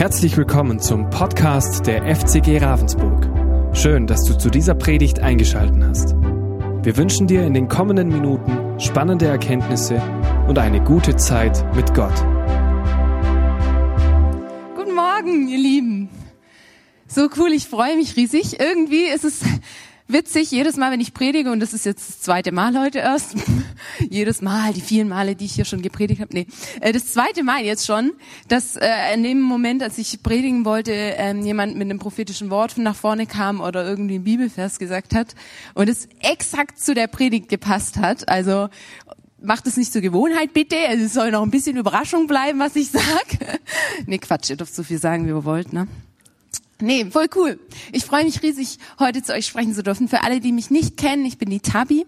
Herzlich willkommen zum Podcast der FCG Ravensburg. Schön, dass du zu dieser Predigt eingeschaltet hast. Wir wünschen dir in den kommenden Minuten spannende Erkenntnisse und eine gute Zeit mit Gott. Guten Morgen, ihr Lieben. So cool, ich freue mich riesig. Irgendwie ist es witzig, jedes Mal, wenn ich predige, und das ist jetzt das zweite Mal heute erst, jedes Mal, die vielen Male, die ich hier schon gepredigt habe, nee, äh, das zweite Mal jetzt schon, dass äh, in dem Moment, als ich predigen wollte, ähm, jemand mit einem prophetischen Wort nach vorne kam oder irgendwie ein Bibelvers gesagt hat und es exakt zu der Predigt gepasst hat. Also macht es nicht zur Gewohnheit bitte. Es soll noch ein bisschen Überraschung bleiben, was ich sag. nee, Quatsch, ihr dürft so viel sagen, wie ihr wollt, ne? Nee, voll cool. Ich freue mich riesig, heute zu euch sprechen zu dürfen. Für alle, die mich nicht kennen, ich bin die Tabi.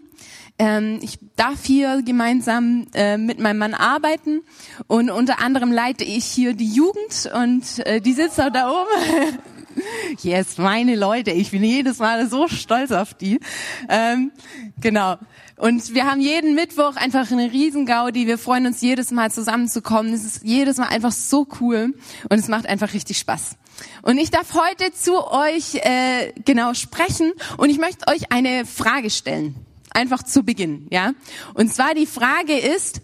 Ähm, ich darf hier gemeinsam äh, mit meinem Mann arbeiten und unter anderem leite ich hier die Jugend und äh, die sitzt auch da oben. yes, meine Leute, ich bin jedes Mal so stolz auf die. Ähm, genau. Und wir haben jeden Mittwoch einfach eine Riesengaudi. Wir freuen uns jedes Mal zusammenzukommen. Es ist jedes Mal einfach so cool und es macht einfach richtig Spaß. Und ich darf heute zu euch äh, genau sprechen und ich möchte euch eine Frage stellen. Einfach zu Beginn, ja. Und zwar die Frage ist,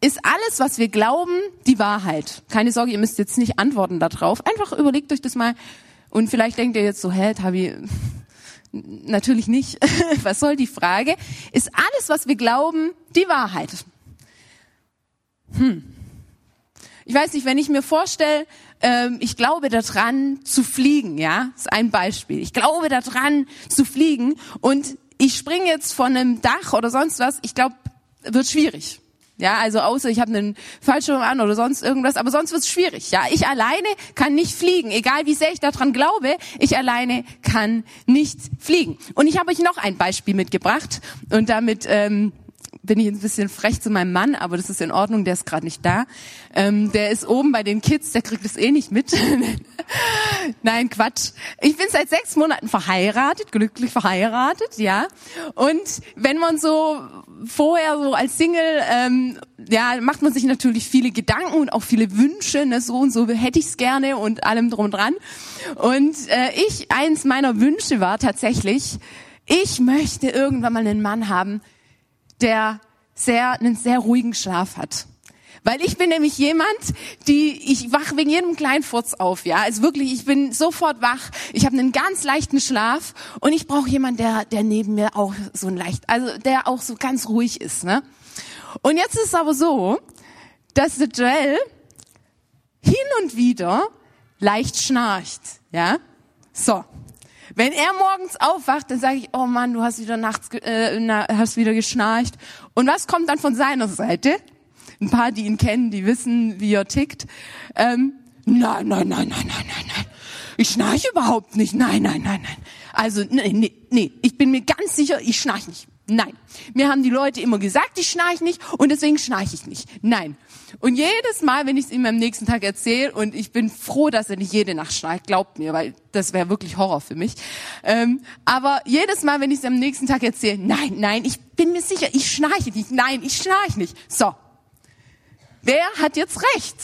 ist alles, was wir glauben, die Wahrheit? Keine Sorge, ihr müsst jetzt nicht antworten darauf. Einfach überlegt euch das mal und vielleicht denkt ihr jetzt so, hä, Tabi, natürlich nicht. was soll die Frage? Ist alles, was wir glauben, die Wahrheit? Hm. Ich weiß nicht, wenn ich mir vorstelle, ähm, ich glaube daran zu fliegen, ja, das ist ein Beispiel. Ich glaube daran zu fliegen und ich springe jetzt von einem Dach oder sonst was, ich glaube, wird schwierig. Ja, also außer ich habe einen Fallschirm an oder sonst irgendwas, aber sonst wird's schwierig. Ja, ich alleine kann nicht fliegen, egal wie sehr ich daran glaube, ich alleine kann nicht fliegen. Und ich habe euch noch ein Beispiel mitgebracht und damit ähm, bin ich ein bisschen frech zu meinem Mann, aber das ist in Ordnung, der ist gerade nicht da. Ähm, der ist oben bei den Kids, der kriegt es eh nicht mit. Nein, Quatsch. Ich bin seit sechs Monaten verheiratet, glücklich verheiratet, ja. Und wenn man so vorher so als Single, ähm, ja, macht man sich natürlich viele Gedanken und auch viele Wünsche, ne, so und so hätte ich's gerne und allem drum und dran. Und äh, ich, eins meiner Wünsche war tatsächlich, ich möchte irgendwann mal einen Mann haben, der sehr, einen sehr ruhigen Schlaf hat. Weil ich bin nämlich jemand, die ich wach wegen jedem kleinen Furz auf, ja. Also wirklich, ich bin sofort wach. Ich habe einen ganz leichten Schlaf und ich brauche jemanden, der der neben mir auch so ein leicht, also der auch so ganz ruhig ist, ne? Und jetzt ist es aber so, dass der Joel hin und wieder leicht schnarcht, ja. So, wenn er morgens aufwacht, dann sage ich, oh Mann, du hast wieder nachts, äh, na, hast wieder geschnarcht. Und was kommt dann von seiner Seite? Ein paar, die ihn kennen, die wissen, wie er tickt. Ähm, nein, nein, nein, nein, nein, nein, nein. Ich schnarche überhaupt nicht. Nein, nein, nein, nein. Also, nee, nee, nee. Ich bin mir ganz sicher, ich schnarche nicht. Nein. Mir haben die Leute immer gesagt, ich schnarche nicht und deswegen schnarche ich nicht. Nein. Und jedes Mal, wenn ich es ihm am nächsten Tag erzähle, und ich bin froh, dass er nicht jede Nacht schnarcht, glaubt mir, weil das wäre wirklich Horror für mich. Ähm, aber jedes Mal, wenn ich es am nächsten Tag erzähle, nein, nein, ich bin mir sicher, ich schnarche nicht. Nein, ich schnarche nicht. So. Wer hat jetzt recht?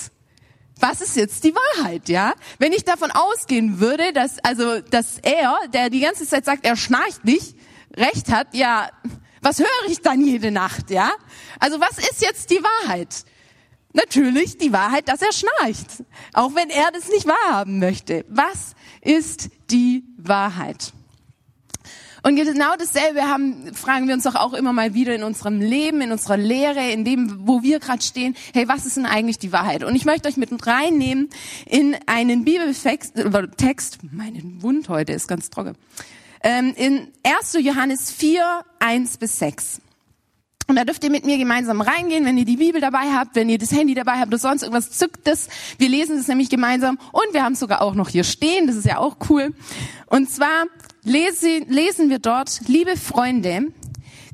was ist jetzt die Wahrheit, ja? Wenn ich davon ausgehen würde, dass, also, dass er, der die ganze Zeit sagt, er schnarcht nicht, recht hat, ja, was höre ich dann jede Nacht, ja? Also was ist jetzt die Wahrheit? Natürlich die Wahrheit, dass er schnarcht, auch wenn er das nicht wahrhaben möchte. Was ist die Wahrheit? Und genau dasselbe haben, fragen wir uns doch auch immer mal wieder in unserem Leben, in unserer Lehre, in dem, wo wir gerade stehen. Hey, was ist denn eigentlich die Wahrheit? Und ich möchte euch mit reinnehmen in einen Bibeltext, äh, Text, mein Wund heute ist ganz trocken, in 1. Johannes 4, 1 bis 6. Und da dürft ihr mit mir gemeinsam reingehen, wenn ihr die Bibel dabei habt, wenn ihr das Handy dabei habt oder sonst irgendwas, zückt es. Wir lesen es nämlich gemeinsam und wir haben es sogar auch noch hier stehen, das ist ja auch cool. Und zwar lesen, lesen wir dort, liebe Freunde,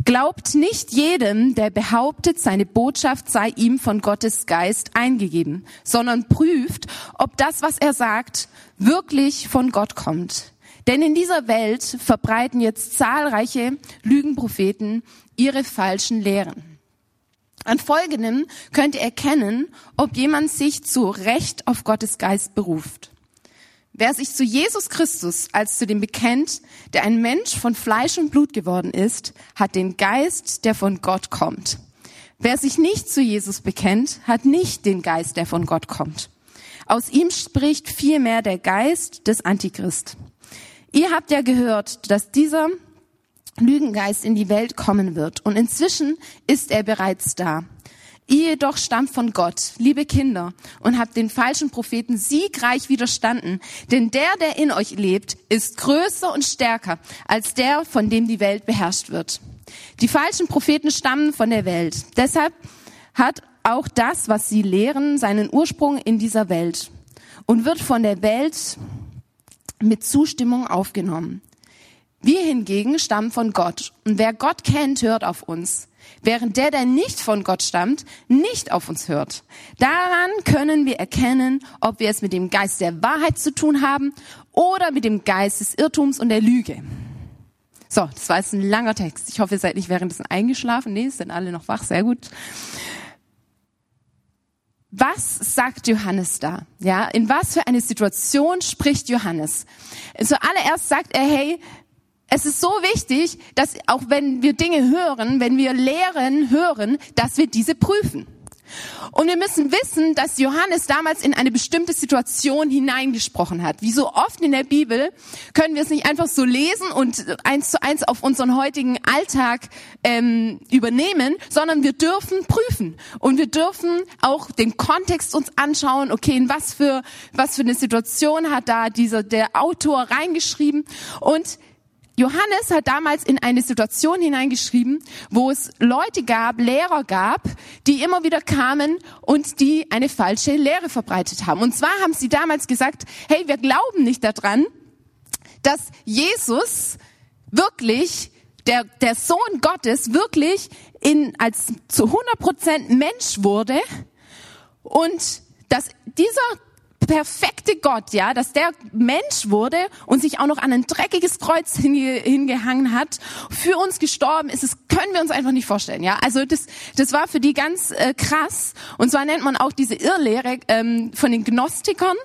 glaubt nicht jedem, der behauptet, seine Botschaft sei ihm von Gottes Geist eingegeben, sondern prüft, ob das, was er sagt, wirklich von Gott kommt. Denn in dieser Welt verbreiten jetzt zahlreiche Lügenpropheten ihre falschen Lehren. An folgendem könnt ihr erkennen, ob jemand sich zu Recht auf Gottes Geist beruft. Wer sich zu Jesus Christus als zu dem bekennt, der ein Mensch von Fleisch und Blut geworden ist, hat den Geist, der von Gott kommt. Wer sich nicht zu Jesus bekennt, hat nicht den Geist, der von Gott kommt. Aus ihm spricht vielmehr der Geist des Antichrist. Ihr habt ja gehört, dass dieser Lügengeist in die Welt kommen wird. Und inzwischen ist er bereits da. Ihr jedoch stammt von Gott, liebe Kinder, und habt den falschen Propheten siegreich widerstanden. Denn der, der in euch lebt, ist größer und stärker als der, von dem die Welt beherrscht wird. Die falschen Propheten stammen von der Welt. Deshalb hat auch das, was sie lehren, seinen Ursprung in dieser Welt und wird von der Welt mit Zustimmung aufgenommen. Wir hingegen stammen von Gott. Und wer Gott kennt, hört auf uns. Während der, der nicht von Gott stammt, nicht auf uns hört. Daran können wir erkennen, ob wir es mit dem Geist der Wahrheit zu tun haben oder mit dem Geist des Irrtums und der Lüge. So, das war jetzt ein langer Text. Ich hoffe, ihr seid nicht währenddessen eingeschlafen. Nee, sind alle noch wach. Sehr gut. Was sagt Johannes da? Ja, in was für eine Situation spricht Johannes? Zuallererst sagt er, hey, es ist so wichtig, dass auch wenn wir Dinge hören, wenn wir Lehren hören, dass wir diese prüfen. Und wir müssen wissen, dass Johannes damals in eine bestimmte Situation hineingesprochen hat. Wie so oft in der Bibel können wir es nicht einfach so lesen und eins zu eins auf unseren heutigen Alltag ähm, übernehmen, sondern wir dürfen prüfen und wir dürfen auch den Kontext uns anschauen. Okay, in was für was für eine Situation hat da dieser der Autor reingeschrieben und Johannes hat damals in eine Situation hineingeschrieben, wo es Leute gab, Lehrer gab, die immer wieder kamen und die eine falsche Lehre verbreitet haben. Und zwar haben sie damals gesagt, hey, wir glauben nicht daran, dass Jesus wirklich der, der Sohn Gottes wirklich in, als zu 100 Prozent Mensch wurde und dass dieser perfekte Gott, ja, dass der Mensch wurde und sich auch noch an ein dreckiges Kreuz hinge hingehangen hat, für uns gestorben ist, das können wir uns einfach nicht vorstellen, ja. Also das, das war für die ganz äh, krass. Und zwar nennt man auch diese Irrlehre ähm, von den Gnostikern.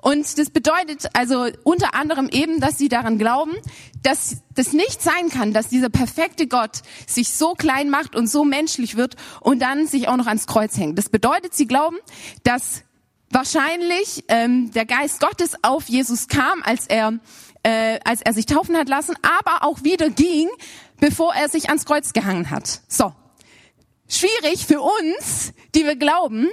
Und das bedeutet also unter anderem eben, dass sie daran glauben, dass das nicht sein kann, dass dieser perfekte Gott sich so klein macht und so menschlich wird und dann sich auch noch ans Kreuz hängt. Das bedeutet, sie glauben, dass wahrscheinlich ähm, der Geist Gottes auf Jesus kam, als er, äh, als er sich taufen hat lassen, aber auch wieder ging, bevor er sich ans Kreuz gehangen hat. So. Schwierig für uns, die wir glauben,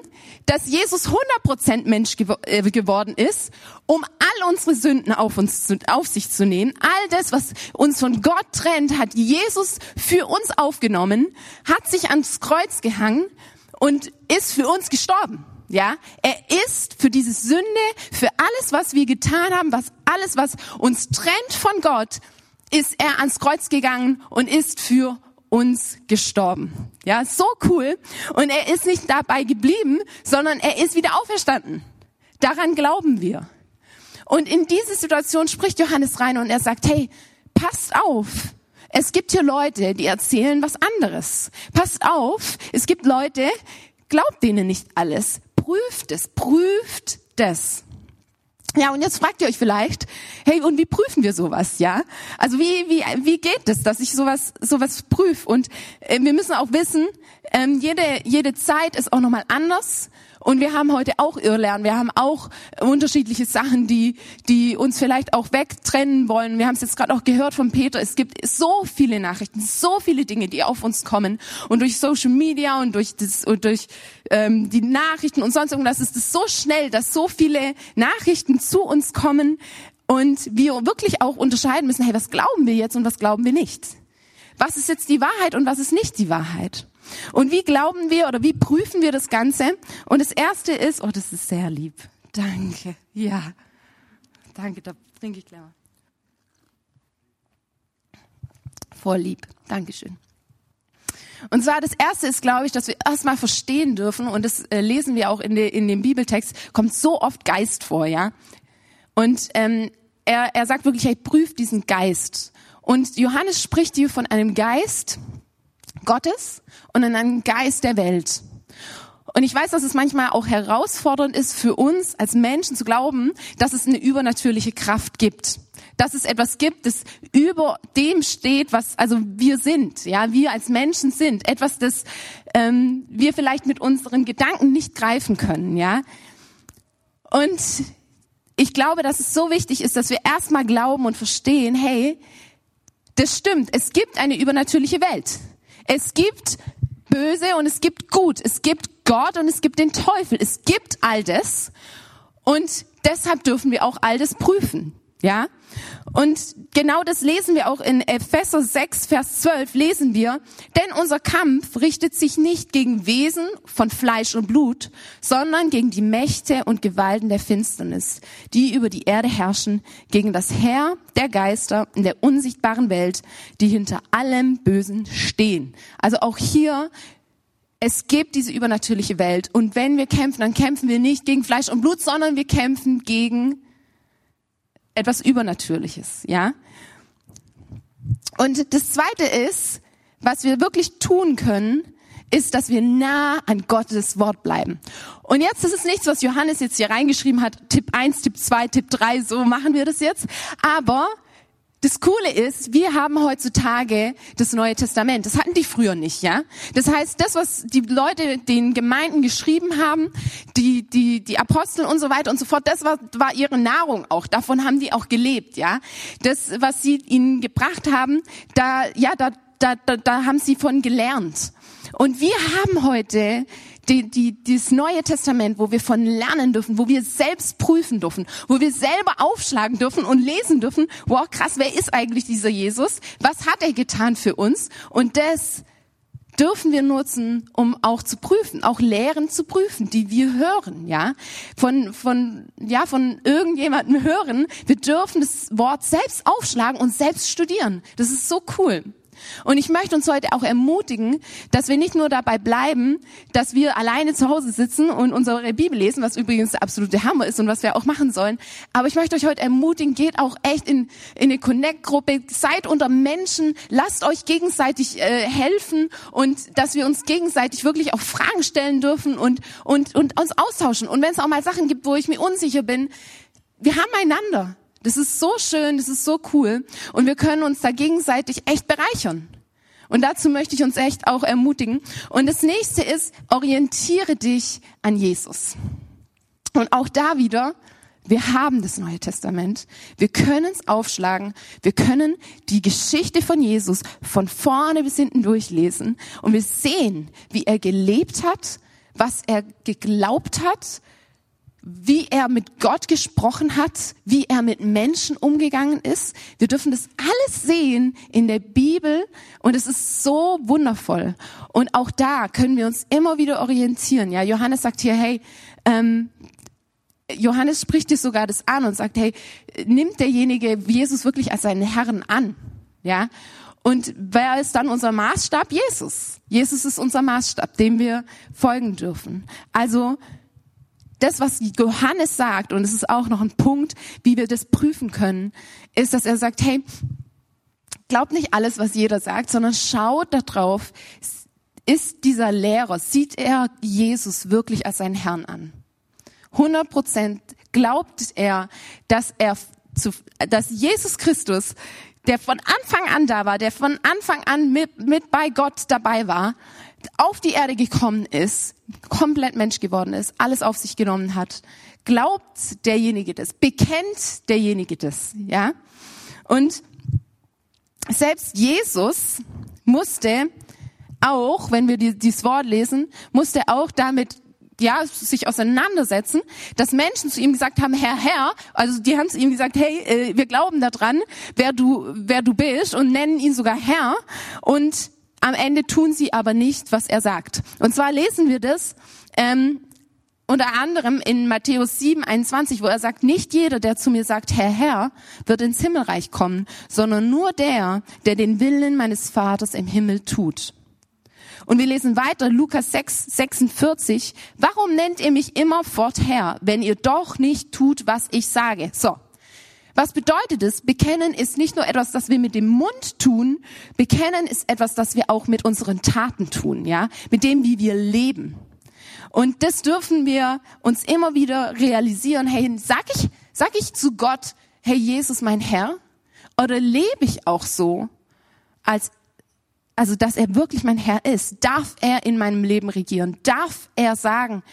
dass Jesus 100% Mensch gew äh, geworden ist, um all unsere Sünden auf uns zu, auf sich zu nehmen. All das, was uns von Gott trennt, hat Jesus für uns aufgenommen, hat sich ans Kreuz gehangen und ist für uns gestorben. Ja, er ist für diese Sünde, für alles, was wir getan haben, was alles, was uns trennt von Gott, ist er ans Kreuz gegangen und ist für uns gestorben. Ja, so cool. Und er ist nicht dabei geblieben, sondern er ist wieder auferstanden. Daran glauben wir. Und in diese Situation spricht Johannes rein und er sagt, hey, passt auf. Es gibt hier Leute, die erzählen was anderes. Passt auf. Es gibt Leute, glaubt denen nicht alles prüft es, prüft das. Ja, und jetzt fragt ihr euch vielleicht, hey, und wie prüfen wir sowas, ja? Also wie, wie, wie geht es, dass ich sowas, sowas prüfe? Und äh, wir müssen auch wissen, ähm, jede, jede Zeit ist auch nochmal anders. Und wir haben heute auch Irrlernen. Wir haben auch unterschiedliche Sachen, die, die uns vielleicht auch wegtrennen wollen. Wir haben es jetzt gerade auch gehört von Peter. Es gibt so viele Nachrichten, so viele Dinge, die auf uns kommen. Und durch Social Media und durch, das, und durch ähm, die Nachrichten und sonst irgendwas ist es so schnell, dass so viele Nachrichten zu uns kommen und wir wirklich auch unterscheiden müssen, hey, was glauben wir jetzt und was glauben wir nicht? Was ist jetzt die Wahrheit und was ist nicht die Wahrheit? Und wie glauben wir oder wie prüfen wir das Ganze? Und das erste ist, oh, das ist sehr lieb. Danke. Ja. Danke, da trinke ich gleich mal. Voll lieb. Dankeschön. Und zwar das erste ist, glaube ich, dass wir erstmal verstehen dürfen, und das äh, lesen wir auch in, de, in dem Bibeltext, kommt so oft Geist vor, ja. Und ähm, er, er sagt wirklich, hey, prüft diesen Geist. Und Johannes spricht hier von einem Geist, Gottes und an einen Geist der Welt. Und ich weiß, dass es manchmal auch herausfordernd ist für uns als Menschen zu glauben, dass es eine übernatürliche Kraft gibt. Dass es etwas gibt, das über dem steht, was also wir sind, ja, wir als Menschen sind. Etwas, das ähm, wir vielleicht mit unseren Gedanken nicht greifen können, ja. Und ich glaube, dass es so wichtig ist, dass wir erstmal glauben und verstehen, hey, das stimmt, es gibt eine übernatürliche Welt. Es gibt böse und es gibt gut. Es gibt Gott und es gibt den Teufel. Es gibt all das. Und deshalb dürfen wir auch all das prüfen. Ja? Und genau das lesen wir auch in Epheser 6, Vers 12, lesen wir, denn unser Kampf richtet sich nicht gegen Wesen von Fleisch und Blut, sondern gegen die Mächte und Gewalten der Finsternis, die über die Erde herrschen, gegen das Herr der Geister in der unsichtbaren Welt, die hinter allem Bösen stehen. Also auch hier es gibt diese übernatürliche Welt. Und wenn wir kämpfen, dann kämpfen wir nicht gegen Fleisch und Blut, sondern wir kämpfen gegen etwas Übernatürliches, ja. Und das Zweite ist, was wir wirklich tun können, ist, dass wir nah an Gottes Wort bleiben. Und jetzt ist es nichts, was Johannes jetzt hier reingeschrieben hat, Tipp 1, Tipp 2, Tipp 3, so machen wir das jetzt. Aber das Coole ist, wir haben heutzutage das Neue Testament. Das hatten die früher nicht, ja. Das heißt, das, was die Leute den Gemeinden geschrieben haben, die, die, die Apostel und so weiter und so fort, das war, war ihre Nahrung auch. Davon haben die auch gelebt, ja. Das, was sie ihnen gebracht haben, da, ja, da, da, da, da haben sie von gelernt. Und wir haben heute die, die, dieses Neue Testament, wo wir von lernen dürfen, wo wir selbst prüfen dürfen, wo wir selber aufschlagen dürfen und lesen dürfen, wow, krass, wer ist eigentlich dieser Jesus? Was hat er getan für uns? Und das dürfen wir nutzen, um auch zu prüfen, auch Lehren zu prüfen, die wir hören, ja, von von ja von irgendjemandem hören. Wir dürfen das Wort selbst aufschlagen und selbst studieren. Das ist so cool. Und ich möchte uns heute auch ermutigen, dass wir nicht nur dabei bleiben, dass wir alleine zu Hause sitzen und unsere Bibel lesen, was übrigens der absolute Hammer ist und was wir auch machen sollen. Aber ich möchte euch heute ermutigen, geht auch echt in, in eine Connect-Gruppe, seid unter Menschen, lasst euch gegenseitig äh, helfen und dass wir uns gegenseitig wirklich auch Fragen stellen dürfen und, und, und uns austauschen. Und wenn es auch mal Sachen gibt, wo ich mir unsicher bin, wir haben einander. Das ist so schön, das ist so cool. Und wir können uns da gegenseitig echt bereichern. Und dazu möchte ich uns echt auch ermutigen. Und das nächste ist, orientiere dich an Jesus. Und auch da wieder, wir haben das Neue Testament. Wir können es aufschlagen. Wir können die Geschichte von Jesus von vorne bis hinten durchlesen. Und wir sehen, wie er gelebt hat, was er geglaubt hat, wie er mit Gott gesprochen hat, wie er mit Menschen umgegangen ist. Wir dürfen das alles sehen in der Bibel und es ist so wundervoll. Und auch da können wir uns immer wieder orientieren. Ja, Johannes sagt hier, hey, ähm, Johannes spricht dir sogar das an und sagt, hey, nimmt derjenige Jesus wirklich als seinen Herrn an? Ja. Und wer ist dann unser Maßstab? Jesus. Jesus ist unser Maßstab, dem wir folgen dürfen. Also, das, was Johannes sagt, und es ist auch noch ein Punkt, wie wir das prüfen können, ist, dass er sagt, hey, glaubt nicht alles, was jeder sagt, sondern schaut darauf, ist dieser Lehrer, sieht er Jesus wirklich als seinen Herrn an? 100 Prozent glaubt er, dass er zu, dass Jesus Christus, der von Anfang an da war, der von Anfang an mit, mit bei Gott dabei war, auf die Erde gekommen ist, komplett Mensch geworden ist, alles auf sich genommen hat, glaubt derjenige das, bekennt derjenige das, ja? Und selbst Jesus musste auch, wenn wir dieses Wort lesen, musste auch damit ja, sich auseinandersetzen, dass Menschen zu ihm gesagt haben, Herr, Herr, also die haben zu ihm gesagt, hey, äh, wir glauben daran, wer du, wer du bist und nennen ihn sogar Herr und am Ende tun sie aber nicht, was er sagt. Und zwar lesen wir das ähm, unter anderem in Matthäus 7, 21, wo er sagt, nicht jeder, der zu mir sagt, Herr, Herr, wird ins Himmelreich kommen, sondern nur der, der den Willen meines Vaters im Himmel tut. Und wir lesen weiter, Lukas 6, 46, warum nennt ihr mich immer fort Herr, wenn ihr doch nicht tut, was ich sage? So. Was bedeutet es? Bekennen ist nicht nur etwas, das wir mit dem Mund tun. Bekennen ist etwas, das wir auch mit unseren Taten tun, ja? Mit dem, wie wir leben. Und das dürfen wir uns immer wieder realisieren. Hey, sag ich, sag ich zu Gott, hey, Jesus, mein Herr? Oder lebe ich auch so, als, also, dass er wirklich mein Herr ist? Darf er in meinem Leben regieren? Darf er sagen,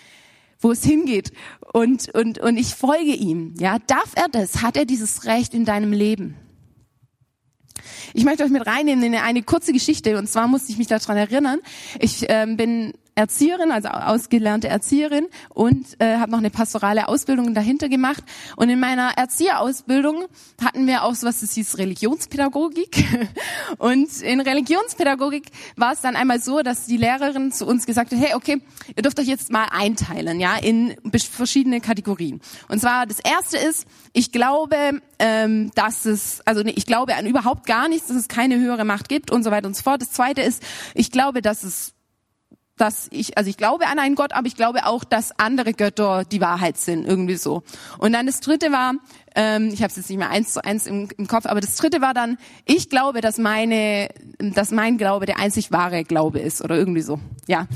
wo es hingeht und, und, und ich folge ihm. Ja, darf er das? Hat er dieses Recht in deinem Leben? Ich möchte euch mit reinnehmen in eine kurze Geschichte und zwar musste ich mich daran erinnern. Ich ähm, bin Erzieherin, also ausgelernte Erzieherin und äh, habe noch eine pastorale Ausbildung dahinter gemacht. Und in meiner Erzieherausbildung hatten wir auch sowas, das hieß Religionspädagogik. Und in Religionspädagogik war es dann einmal so, dass die Lehrerin zu uns gesagt hat, hey, okay, ihr dürft euch jetzt mal einteilen, ja, in verschiedene Kategorien. Und zwar das erste ist, ich glaube, ähm, dass es, also nee, ich glaube an überhaupt gar nichts, dass es keine höhere Macht gibt und so weiter und so fort. Das zweite ist, ich glaube, dass es dass ich, also ich glaube an einen Gott, aber ich glaube auch, dass andere Götter die Wahrheit sind, irgendwie so. Und dann das dritte war, ähm, ich habe es jetzt nicht mehr eins zu eins im, im, Kopf, aber das dritte war dann, ich glaube, dass meine, dass mein Glaube der einzig wahre Glaube ist oder irgendwie so. Ja.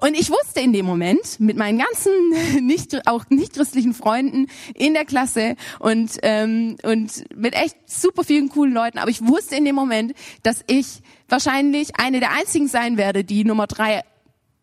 Und ich wusste in dem Moment mit meinen ganzen nicht auch nicht christlichen Freunden in der Klasse und ähm, und mit echt super vielen coolen Leuten, aber ich wusste in dem Moment, dass ich wahrscheinlich eine der einzigen sein werde, die Nummer drei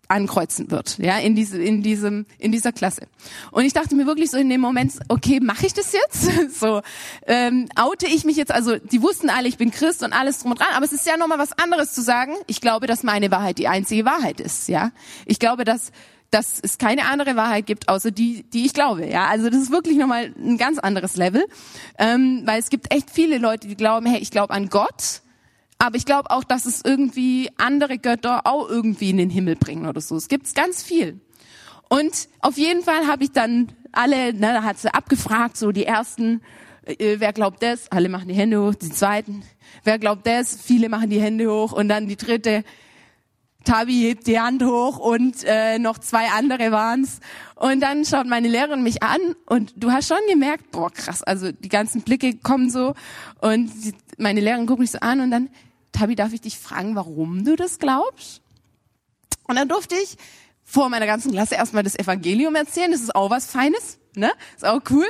ankreuzen wird, ja, in diese, in diesem, in dieser Klasse. Und ich dachte mir wirklich so in dem Moment, okay, mache ich das jetzt? so, ähm, oute ich mich jetzt? Also, die wussten alle, ich bin Christ und alles drum und dran, aber es ist ja nochmal was anderes zu sagen. Ich glaube, dass meine Wahrheit die einzige Wahrheit ist, ja. Ich glaube, dass dass es keine andere Wahrheit gibt, außer die, die ich glaube. Ja, also das ist wirklich nochmal ein ganz anderes Level, ähm, weil es gibt echt viele Leute, die glauben, hey, ich glaube an Gott, aber ich glaube auch, dass es irgendwie andere Götter auch irgendwie in den Himmel bringen oder so. Es gibt ganz viel. Und auf jeden Fall habe ich dann alle, ne, da hat sie abgefragt, so die ersten, äh, wer glaubt das? Alle machen die Hände hoch. Die zweiten, wer glaubt das? Viele machen die Hände hoch. Und dann die dritte, Tabi hebt die Hand hoch und äh, noch zwei andere waren's. Und dann schaut meine Lehrerin mich an und du hast schon gemerkt, boah krass, also die ganzen Blicke kommen so und die, meine Lehrerin guckt mich so an und dann, Tabi, darf ich dich fragen, warum du das glaubst? Und dann durfte ich vor meiner ganzen Klasse erstmal das Evangelium erzählen. Das ist auch was Feines, ne? Ist auch cool.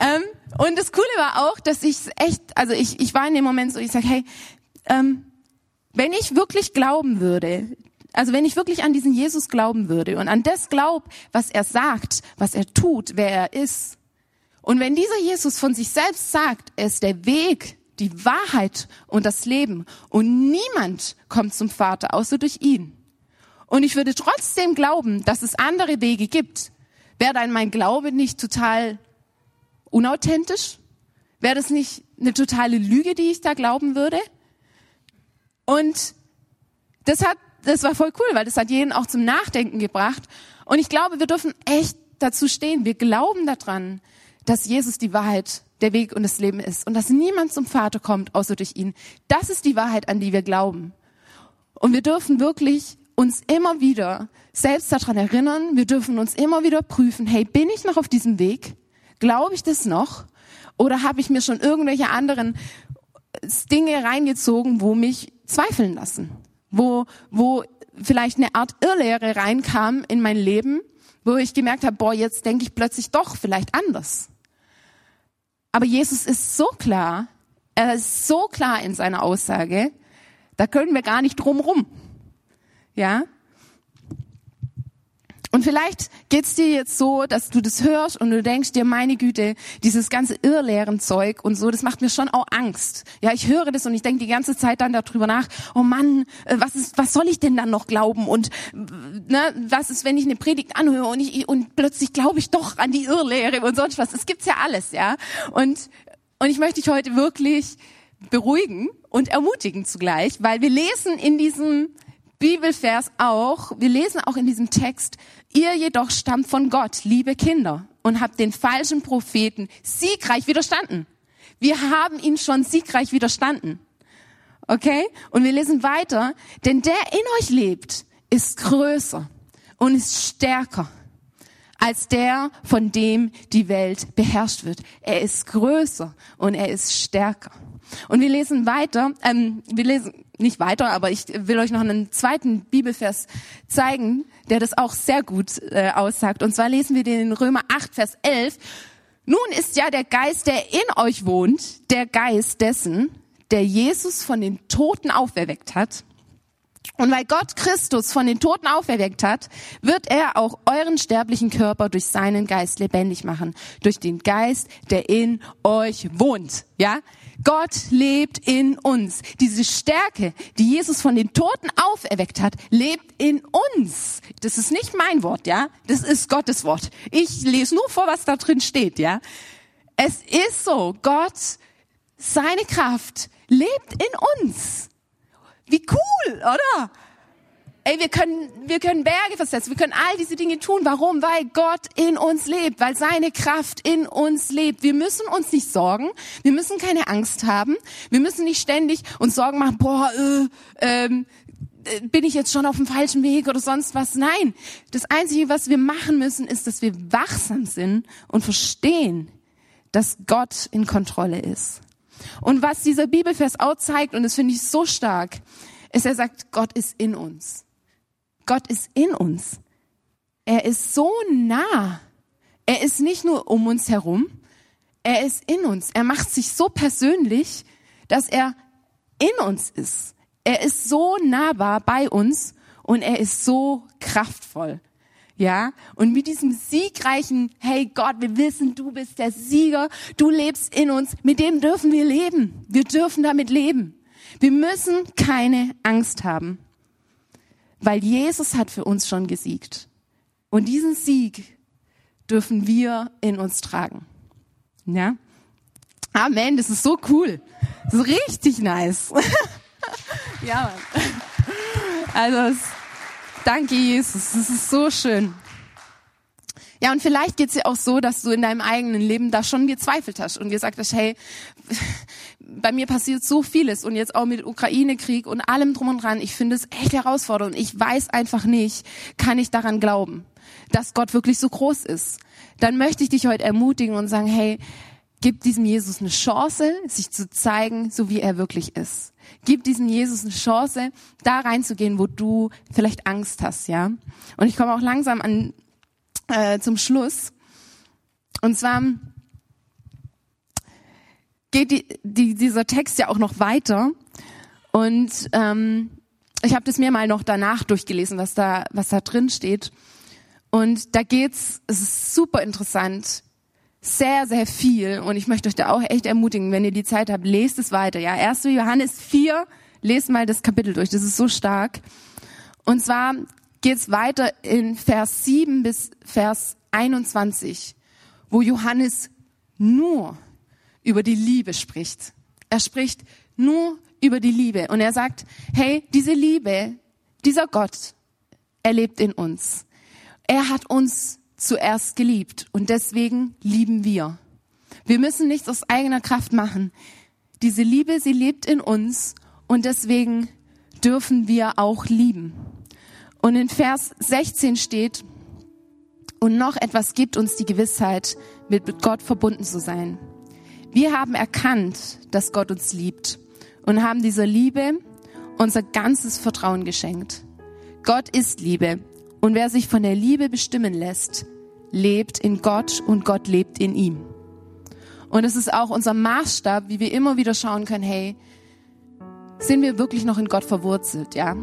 Ähm, und das Coole war auch, dass ich echt, also ich, ich war in dem Moment so, ich sag, hey, ähm, wenn ich wirklich glauben würde, also wenn ich wirklich an diesen Jesus glauben würde und an das glaub, was er sagt, was er tut, wer er ist, und wenn dieser Jesus von sich selbst sagt, er ist der Weg, die Wahrheit und das Leben. Und niemand kommt zum Vater außer durch ihn. Und ich würde trotzdem glauben, dass es andere Wege gibt. Wäre dann mein Glaube nicht total unauthentisch? Wäre das nicht eine totale Lüge, die ich da glauben würde? Und das hat, das war voll cool, weil das hat jeden auch zum Nachdenken gebracht. Und ich glaube, wir dürfen echt dazu stehen. Wir glauben daran, dass Jesus die Wahrheit der Weg und das Leben ist und dass niemand zum Vater kommt, außer durch ihn. Das ist die Wahrheit, an die wir glauben. Und wir dürfen wirklich uns immer wieder selbst daran erinnern, wir dürfen uns immer wieder prüfen, hey, bin ich noch auf diesem Weg? Glaube ich das noch? Oder habe ich mir schon irgendwelche anderen Dinge reingezogen, wo mich zweifeln lassen? Wo, wo vielleicht eine Art Irrlehre reinkam in mein Leben, wo ich gemerkt habe, boah, jetzt denke ich plötzlich doch vielleicht anders. Aber Jesus ist so klar, er ist so klar in seiner Aussage, da können wir gar nicht drum rum. Ja? Und vielleicht geht's dir jetzt so, dass du das hörst und du denkst dir, meine Güte, dieses ganze Irrlehrenzeug und so, das macht mir schon auch Angst. Ja, ich höre das und ich denke die ganze Zeit dann darüber nach, oh Mann, äh, was ist, was soll ich denn dann noch glauben? Und ne, was ist, wenn ich eine Predigt anhöre und ich und plötzlich glaube ich doch an die Irrlehre und sonst was. Es gibt's ja alles, ja. Und und ich möchte dich heute wirklich beruhigen und ermutigen zugleich, weil wir lesen in diesem Bibelvers auch, wir lesen auch in diesem Text, ihr jedoch stammt von Gott, liebe Kinder, und habt den falschen Propheten siegreich widerstanden. Wir haben ihn schon siegreich widerstanden. Okay? Und wir lesen weiter, denn der in euch lebt, ist größer und ist stärker als der, von dem die Welt beherrscht wird. Er ist größer und er ist stärker. Und wir lesen weiter, ähm, wir lesen nicht weiter, aber ich will euch noch einen zweiten Bibelvers zeigen, der das auch sehr gut äh, aussagt. Und zwar lesen wir den in Römer 8, Vers 11. Nun ist ja der Geist, der in euch wohnt, der Geist dessen, der Jesus von den Toten auferweckt hat. Und weil Gott Christus von den Toten auferweckt hat, wird er auch euren sterblichen Körper durch seinen Geist lebendig machen. Durch den Geist, der in euch wohnt. Ja? Gott lebt in uns. Diese Stärke, die Jesus von den Toten auferweckt hat, lebt in uns. Das ist nicht mein Wort, ja? Das ist Gottes Wort. Ich lese nur vor, was da drin steht, ja? Es ist so. Gott, seine Kraft lebt in uns. Wie cool, oder? Ey, wir können, wir können Berge versetzen, wir können all diese Dinge tun. Warum? Weil Gott in uns lebt, weil seine Kraft in uns lebt. Wir müssen uns nicht sorgen, wir müssen keine Angst haben, wir müssen nicht ständig uns Sorgen machen, boah, äh, ähm, äh, bin ich jetzt schon auf dem falschen Weg oder sonst was. Nein, das Einzige, was wir machen müssen, ist, dass wir wachsam sind und verstehen, dass Gott in Kontrolle ist. Und was dieser Bibelvers auch zeigt, und das finde ich so stark, ist, er sagt, Gott ist in uns. Gott ist in uns. Er ist so nah. Er ist nicht nur um uns herum, er ist in uns. Er macht sich so persönlich, dass er in uns ist. Er ist so nahbar bei uns und er ist so kraftvoll. Ja, und mit diesem siegreichen, hey Gott, wir wissen, du bist der Sieger, du lebst in uns, mit dem dürfen wir leben. Wir dürfen damit leben. Wir müssen keine Angst haben, weil Jesus hat für uns schon gesiegt. Und diesen Sieg dürfen wir in uns tragen. Ja? Amen, das ist so cool. Das ist richtig nice. ja, Mann. Also, Danke, Jesus. Das ist so schön. Ja, und vielleicht geht's dir auch so, dass du in deinem eigenen Leben da schon gezweifelt hast und gesagt hast, hey, bei mir passiert so vieles und jetzt auch mit Ukraine-Krieg und allem drum und dran. Ich finde es echt herausfordernd. Ich weiß einfach nicht, kann ich daran glauben, dass Gott wirklich so groß ist. Dann möchte ich dich heute ermutigen und sagen, hey, gib diesem Jesus eine Chance, sich zu zeigen, so wie er wirklich ist. Gib diesem Jesus eine Chance, da reinzugehen, wo du vielleicht Angst hast, ja. Und ich komme auch langsam an äh, zum Schluss. Und zwar geht die, die, dieser Text ja auch noch weiter. Und ähm, ich habe das mir mal noch danach durchgelesen, was da, was da drin steht. Und da geht's, es ist super interessant, sehr, sehr viel. Und ich möchte euch da auch echt ermutigen, wenn ihr die Zeit habt, lest es weiter. Ja, 1. Johannes 4, lest mal das Kapitel durch. Das ist so stark. Und zwar geht's weiter in Vers 7 bis Vers 21, wo Johannes nur über die Liebe spricht. Er spricht nur über die Liebe. Und er sagt, hey, diese Liebe, dieser Gott, er lebt in uns. Er hat uns zuerst geliebt und deswegen lieben wir. Wir müssen nichts aus eigener Kraft machen. Diese Liebe, sie lebt in uns und deswegen dürfen wir auch lieben. Und in Vers 16 steht, und noch etwas gibt uns die Gewissheit, mit Gott verbunden zu sein. Wir haben erkannt, dass Gott uns liebt und haben dieser Liebe unser ganzes Vertrauen geschenkt. Gott ist Liebe und wer sich von der Liebe bestimmen lässt, lebt in Gott und Gott lebt in ihm. Und es ist auch unser Maßstab, wie wir immer wieder schauen können, hey, sind wir wirklich noch in Gott verwurzelt, ja?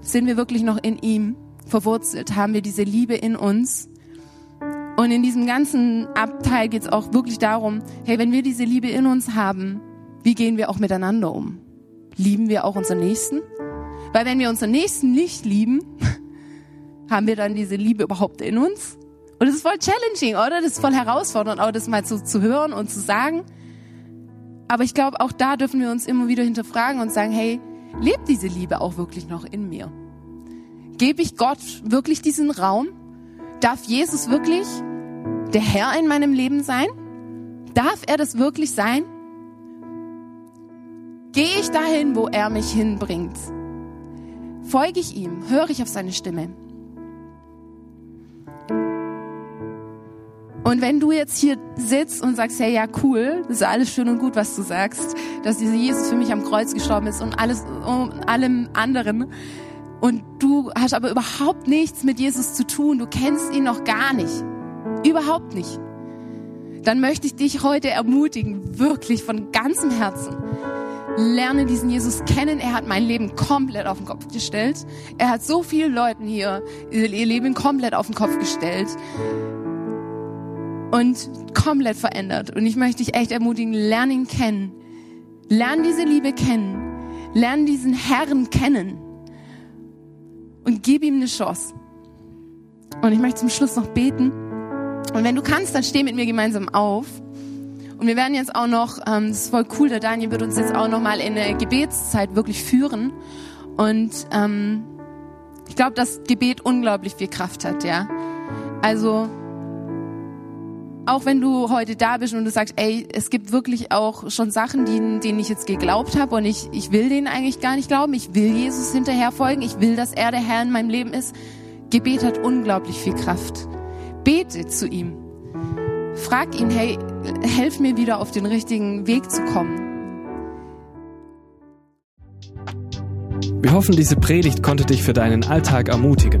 Sind wir wirklich noch in ihm verwurzelt? Haben wir diese Liebe in uns? Und in diesem ganzen Abteil geht es auch wirklich darum, hey, wenn wir diese Liebe in uns haben, wie gehen wir auch miteinander um? Lieben wir auch unseren Nächsten? Weil wenn wir unseren Nächsten nicht lieben, haben wir dann diese Liebe überhaupt in uns? Und das ist voll challenging, oder? Das ist voll herausfordernd, auch das mal so zu hören und zu sagen. Aber ich glaube, auch da dürfen wir uns immer wieder hinterfragen und sagen, hey, lebt diese Liebe auch wirklich noch in mir? Gebe ich Gott wirklich diesen Raum? Darf Jesus wirklich der Herr in meinem Leben sein? Darf er das wirklich sein? Gehe ich dahin, wo er mich hinbringt? Folge ich ihm? Höre ich auf seine Stimme? Und wenn du jetzt hier sitzt und sagst, hey, ja, cool, das ist alles schön und gut, was du sagst, dass dieser Jesus für mich am Kreuz gestorben ist und alles, um allem anderen. Und du hast aber überhaupt nichts mit Jesus zu tun. Du kennst ihn noch gar nicht. Überhaupt nicht. Dann möchte ich dich heute ermutigen, wirklich von ganzem Herzen. Lerne diesen Jesus kennen. Er hat mein Leben komplett auf den Kopf gestellt. Er hat so vielen Leuten hier ihr Leben komplett auf den Kopf gestellt und komplett verändert. Und ich möchte dich echt ermutigen, lern ihn kennen. Lern diese Liebe kennen. Lern diesen Herrn kennen. Und gib ihm eine Chance. Und ich möchte zum Schluss noch beten. Und wenn du kannst, dann steh mit mir gemeinsam auf. Und wir werden jetzt auch noch, ähm, das ist voll cool, der Daniel wird uns jetzt auch noch mal in eine Gebetszeit wirklich führen. Und ähm, ich glaube, dass Gebet unglaublich viel Kraft hat, ja. Also auch wenn du heute da bist und du sagst, ey, es gibt wirklich auch schon Sachen, die, denen ich jetzt geglaubt habe und ich, ich will denen eigentlich gar nicht glauben. Ich will Jesus hinterher folgen. Ich will, dass er der Herr in meinem Leben ist. Gebet hat unglaublich viel Kraft. Bete zu ihm. Frag ihn, hey, helf mir wieder auf den richtigen Weg zu kommen. Wir hoffen, diese Predigt konnte dich für deinen Alltag ermutigen.